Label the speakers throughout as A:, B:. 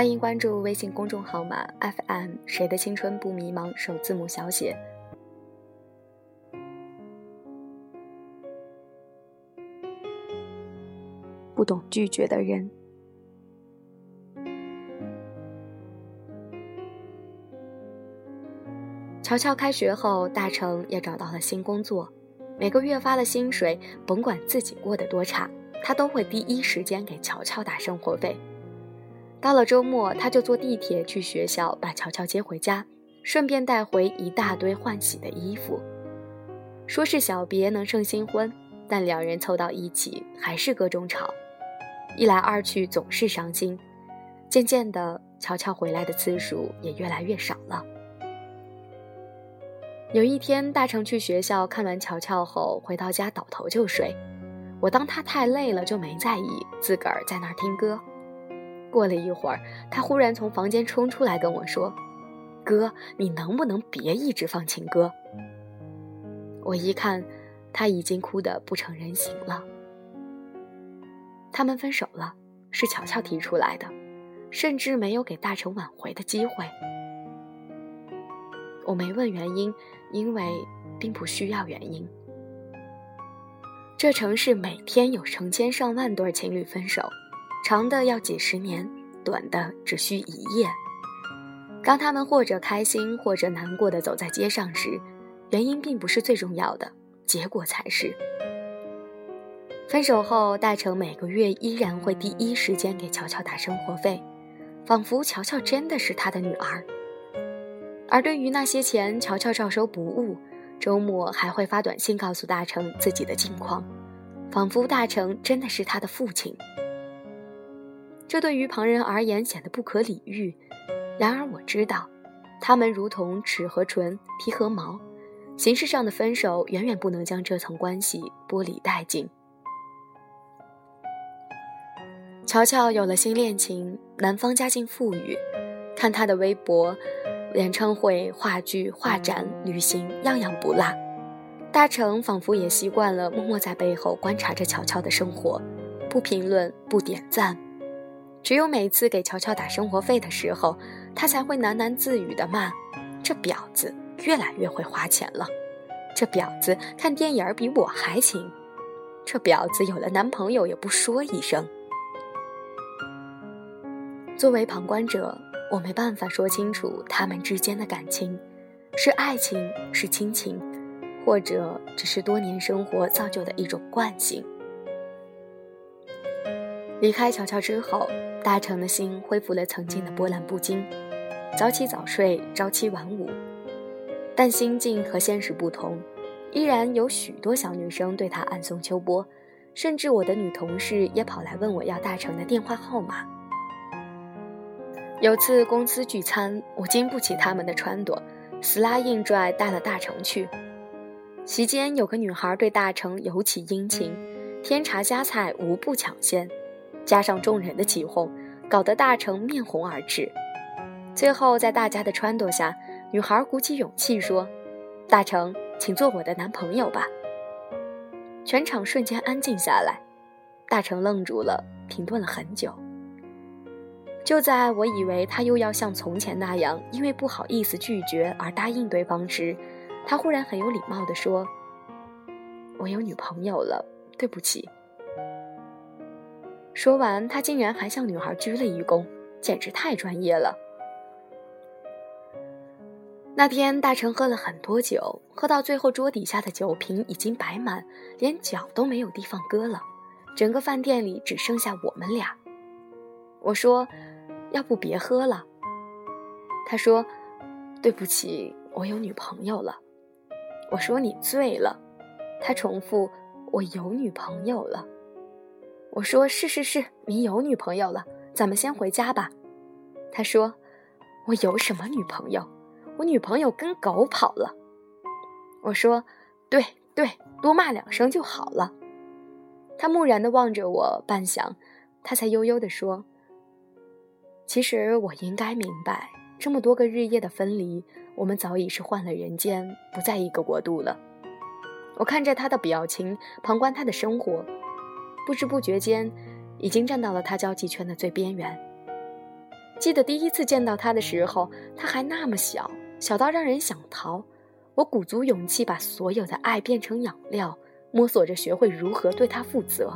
A: 欢迎关注微信公众号码 FM 谁的青春不迷茫，首字母小写。不懂拒绝的人。乔乔开学后，大成也找到了新工作，每个月发了薪水，甭管自己过得多差，他都会第一时间给乔乔打生活费。到了周末，他就坐地铁去学校把乔乔接回家，顺便带回一大堆换洗的衣服。说是小别能胜新婚，但两人凑到一起还是各种吵，一来二去总是伤心。渐渐的，乔乔回来的次数也越来越少了。有一天，大成去学校看完乔乔后，回到家倒头就睡。我当他太累了，就没在意，自个儿在那儿听歌。过了一会儿，他忽然从房间冲出来跟我说：“哥，你能不能别一直放情歌？”我一看，他已经哭得不成人形了。他们分手了，是乔乔提出来的，甚至没有给大成挽回的机会。我没问原因，因为并不需要原因。这城市每天有成千上万对情侣分手。长的要几十年，短的只需一夜。当他们或者开心，或者难过的走在街上时，原因并不是最重要的，结果才是。分手后，大成每个月依然会第一时间给乔乔打生活费，仿佛乔乔真的是他的女儿。而对于那些钱，乔乔照收不误，周末还会发短信告诉大成自己的近况，仿佛大成真的是他的父亲。这对于旁人而言显得不可理喻，然而我知道，他们如同齿和唇、皮和毛，形式上的分手远远不能将这层关系剥离殆尽。乔乔有了新恋情，男方家境富裕，看他的微博，演唱会、话剧、画展、旅行，样样不落。大成仿佛也习惯了默默在背后观察着乔乔的生活，不评论，不点赞。只有每次给乔乔打生活费的时候，他才会喃喃自语的骂：“这婊子越来越会花钱了，这婊子看电影比我还勤，这婊子有了男朋友也不说一声。”作为旁观者，我没办法说清楚他们之间的感情，是爱情，是亲情，或者只是多年生活造就的一种惯性。离开乔乔之后。大成的心恢复了曾经的波澜不惊，早起早睡，朝七晚五。但心境和现实不同，依然有许多小女生对他暗送秋波，甚至我的女同事也跑来问我要大成的电话号码。有次公司聚餐，我经不起他们的撺掇，死拉硬拽带了大成去。席间有个女孩对大成尤其殷勤，添茶加菜无不抢先。加上众人的起哄，搞得大成面红耳赤。最后，在大家的撺掇下，女孩鼓起勇气说：“大成，请做我的男朋友吧。”全场瞬间安静下来，大成愣住了，停顿了很久。就在我以为他又要像从前那样，因为不好意思拒绝而答应对方时，他忽然很有礼貌地说：“我有女朋友了，对不起。”说完，他竟然还向女孩鞠了一躬，简直太专业了。那天，大成喝了很多酒，喝到最后，桌底下的酒瓶已经摆满，连脚都没有地方搁了，整个饭店里只剩下我们俩。我说：“要不别喝了。”他说：“对不起，我有女朋友了。”我说：“你醉了。”他重复：“我有女朋友了。”我说是是是，你有女朋友了，咱们先回家吧。他说：“我有什么女朋友？我女朋友跟狗跑了。”我说：“对对，多骂两声就好了。”他木然地望着我，半晌，他才悠悠地说：“其实我应该明白，这么多个日夜的分离，我们早已是换了人间，不在一个国度了。”我看着他的表情，旁观他的生活。不知不觉间，已经站到了他交际圈的最边缘。记得第一次见到他的时候，他还那么小，小到让人想逃。我鼓足勇气把所有的爱变成养料，摸索着学会如何对他负责。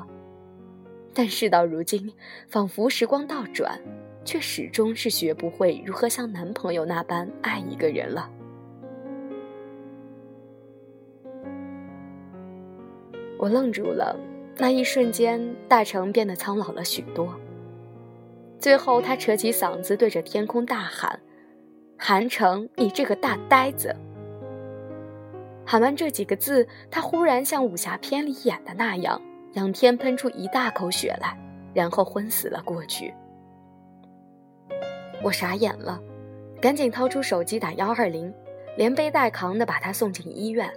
A: 但事到如今，仿佛时光倒转，却始终是学不会如何像男朋友那般爱一个人了。我愣住了，那一瞬间，大成变得苍老了许多。最后，他扯起嗓子对着天空大喊：“韩城，你这个大呆子！”喊完这几个字，他忽然像武侠片里演的那样，仰天喷出一大口血来，然后昏死了过去。我傻眼了，赶紧掏出手机打幺二零，连背带扛的把他送进医院。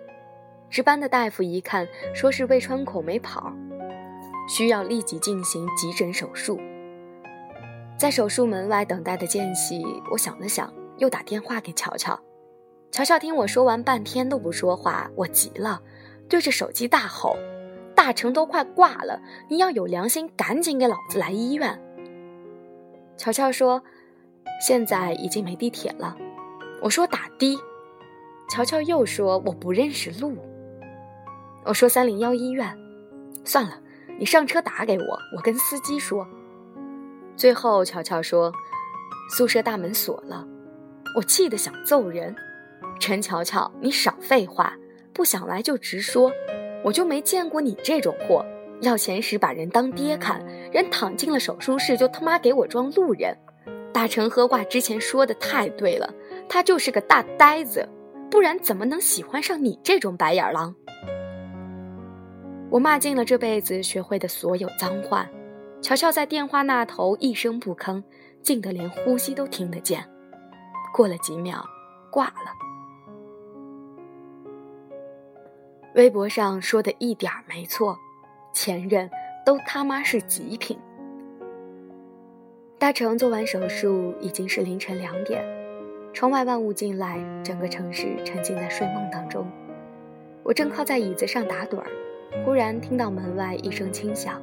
A: 值班的大夫一看，说是胃穿孔没跑，需要立即进行急诊手术。在手术门外等待的间隙，我想了想，又打电话给乔乔。乔乔听我说完，半天都不说话。我急了，对着手机大吼：“大成都快挂了，你要有良心，赶紧给老子来医院！”乔乔说：“现在已经没地铁了。”我说：“打的。”乔乔又说：“我不认识路。”我说：“三零幺医院。”算了，你上车打给我，我跟司机说。最后，乔乔说：“宿舍大门锁了。”我气得想揍人。陈乔乔，你少废话，不想来就直说。我就没见过你这种货，要钱时把人当爹看，人躺进了手术室就他妈给我装路人。大成喝挂之前说的太对了，他就是个大呆子，不然怎么能喜欢上你这种白眼狼？我骂尽了这辈子学会的所有脏话。乔乔在电话那头一声不吭，静得连呼吸都听得见。过了几秒，挂了。微博上说的一点没错，前任都他妈是极品。大成做完手术已经是凌晨两点，窗外万物进来，整个城市沉浸在睡梦当中。我正靠在椅子上打盹儿，忽然听到门外一声轻响。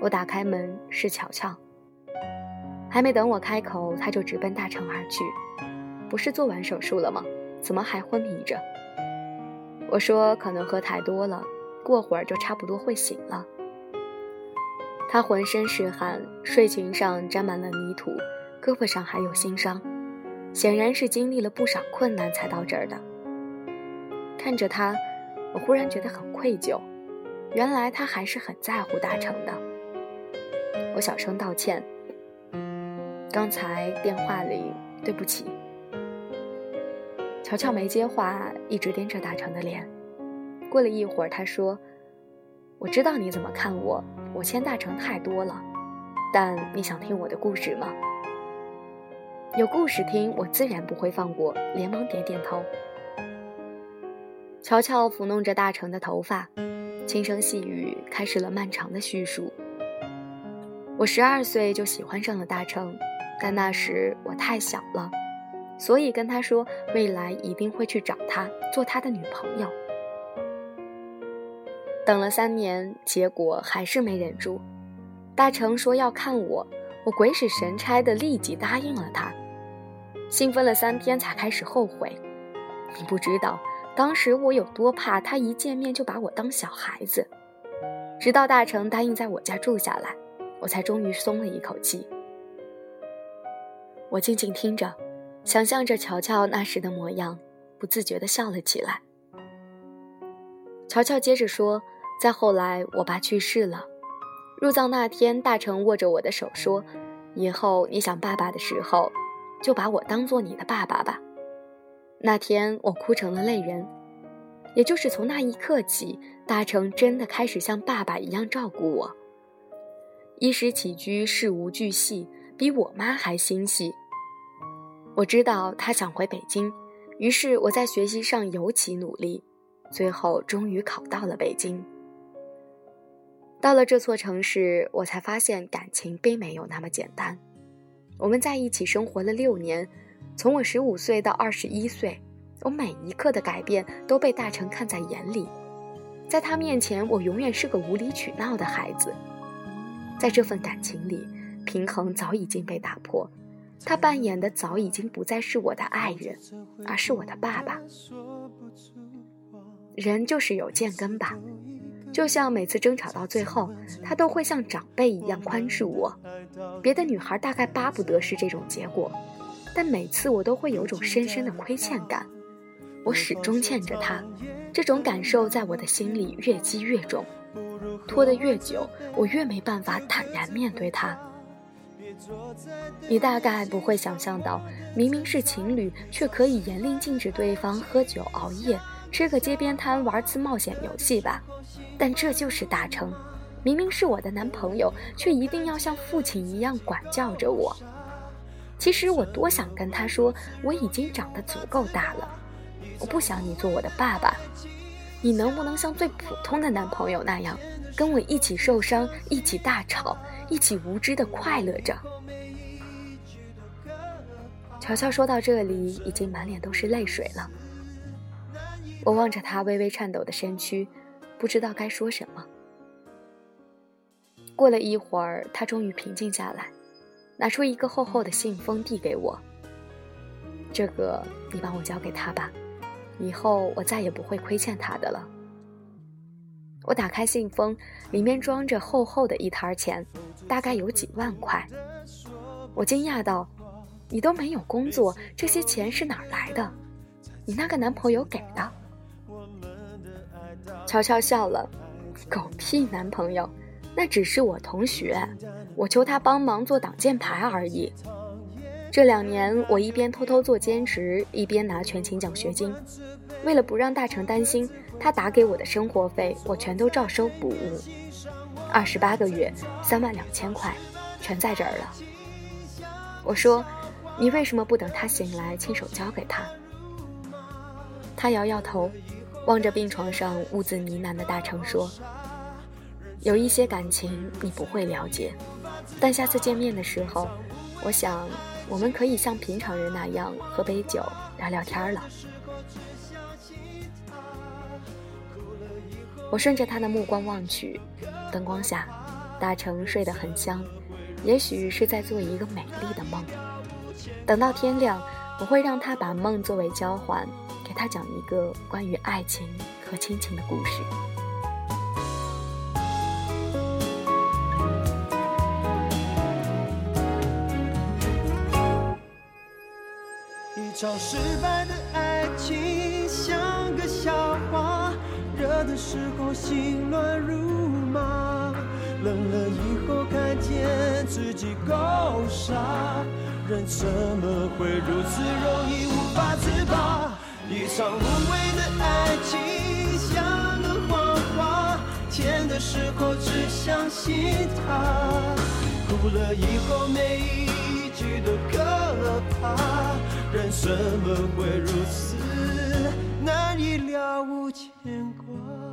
A: 我打开门，是巧巧。还没等我开口，他就直奔大城而去。不是做完手术了吗？怎么还昏迷着？我说可能喝太多了，过会儿就差不多会醒了。他浑身是汗，睡裙上沾满了泥土，胳膊上还有新伤，显然是经历了不少困难才到这儿的。看着他，我忽然觉得很愧疚，原来他还是很在乎大成的。我小声道歉。刚才电话里对不起。乔乔没接话，一直盯着大成的脸。过了一会儿，他说：“我知道你怎么看我，我欠大成太多了。但你想听我的故事吗？有故事听，我自然不会放过。”连忙点点头。乔乔抚弄着大成的头发，轻声细语，开始了漫长的叙述。我十二岁就喜欢上了大成，但那时我太小了，所以跟他说未来一定会去找他做他的女朋友。等了三年，结果还是没忍住。大成说要看我，我鬼使神差的立即答应了他。兴奋了三天才开始后悔。你不知道当时我有多怕他一见面就把我当小孩子。直到大成答应在我家住下来。我才终于松了一口气。我静静听着，想象着乔乔那时的模样，不自觉地笑了起来。乔乔接着说：“再后来，我爸去世了。入葬那天，大成握着我的手说：‘以后你想爸爸的时候，就把我当做你的爸爸吧。’那天我哭成了泪人。也就是从那一刻起，大成真的开始像爸爸一样照顾我。”衣食起居事无巨细，比我妈还心细。我知道他想回北京，于是我在学习上尤其努力，最后终于考到了北京。到了这座城市，我才发现感情并没有那么简单。我们在一起生活了六年，从我十五岁到二十一岁，我每一刻的改变都被大成看在眼里，在他面前，我永远是个无理取闹的孩子。在这份感情里，平衡早已经被打破，他扮演的早已经不再是我的爱人，而是我的爸爸。人就是有贱根吧，就像每次争吵到最后，他都会像长辈一样宽恕我。别的女孩大概巴不得是这种结果，但每次我都会有种深深的亏欠感。我始终欠着他，这种感受在我的心里越积越重，拖得越久，我越没办法坦然面对他。你大概不会想象到，明明是情侣，却可以严令禁止对方喝酒熬夜。吃个街边摊，玩次冒险游戏吧，但这就是大成。明明是我的男朋友，却一定要像父亲一样管教着我。其实我多想跟他说，我已经长得足够大了，我不想你做我的爸爸。你能不能像最普通的男朋友那样，跟我一起受伤，一起大吵，一起无知的快乐着？乔乔说到这里，已经满脸都是泪水了。我望着他微微颤抖的身躯，不知道该说什么。过了一会儿，他终于平静下来，拿出一个厚厚的信封递给我：“这个你帮我交给他吧，以后我再也不会亏欠他的了。”我打开信封，里面装着厚厚的一沓钱，大概有几万块。我惊讶道：“你都没有工作，这些钱是哪儿来的？你那个男朋友给的？”悄悄笑了，狗屁男朋友，那只是我同学，我求他帮忙做挡箭牌而已。这两年我一边偷偷做兼职，一边拿全勤奖学金。为了不让大成担心，他打给我的生活费我全都照收不误。二十八个月，三万两千块，全在这儿了。我说，你为什么不等他醒来亲手交给他？他摇摇头。望着病床上兀自呢喃的大成说：“有一些感情你不会了解，但下次见面的时候，我想我们可以像平常人那样喝杯酒聊聊天了。”我顺着他的目光望去，灯光下，大成睡得很香，也许是在做一个美丽的梦。等到天亮，我会让他把梦作为交换。给他讲一个关于爱情和亲情的故事。
B: 一场失败的爱情像个笑话，热的时候心乱如麻，冷了以后看见自己够傻，人怎么会如此容易无法自拔？一场无谓的爱情像个谎话，甜的时候只相信它，哭了以后每一记得可怕。人怎么会如此难以了无牵挂？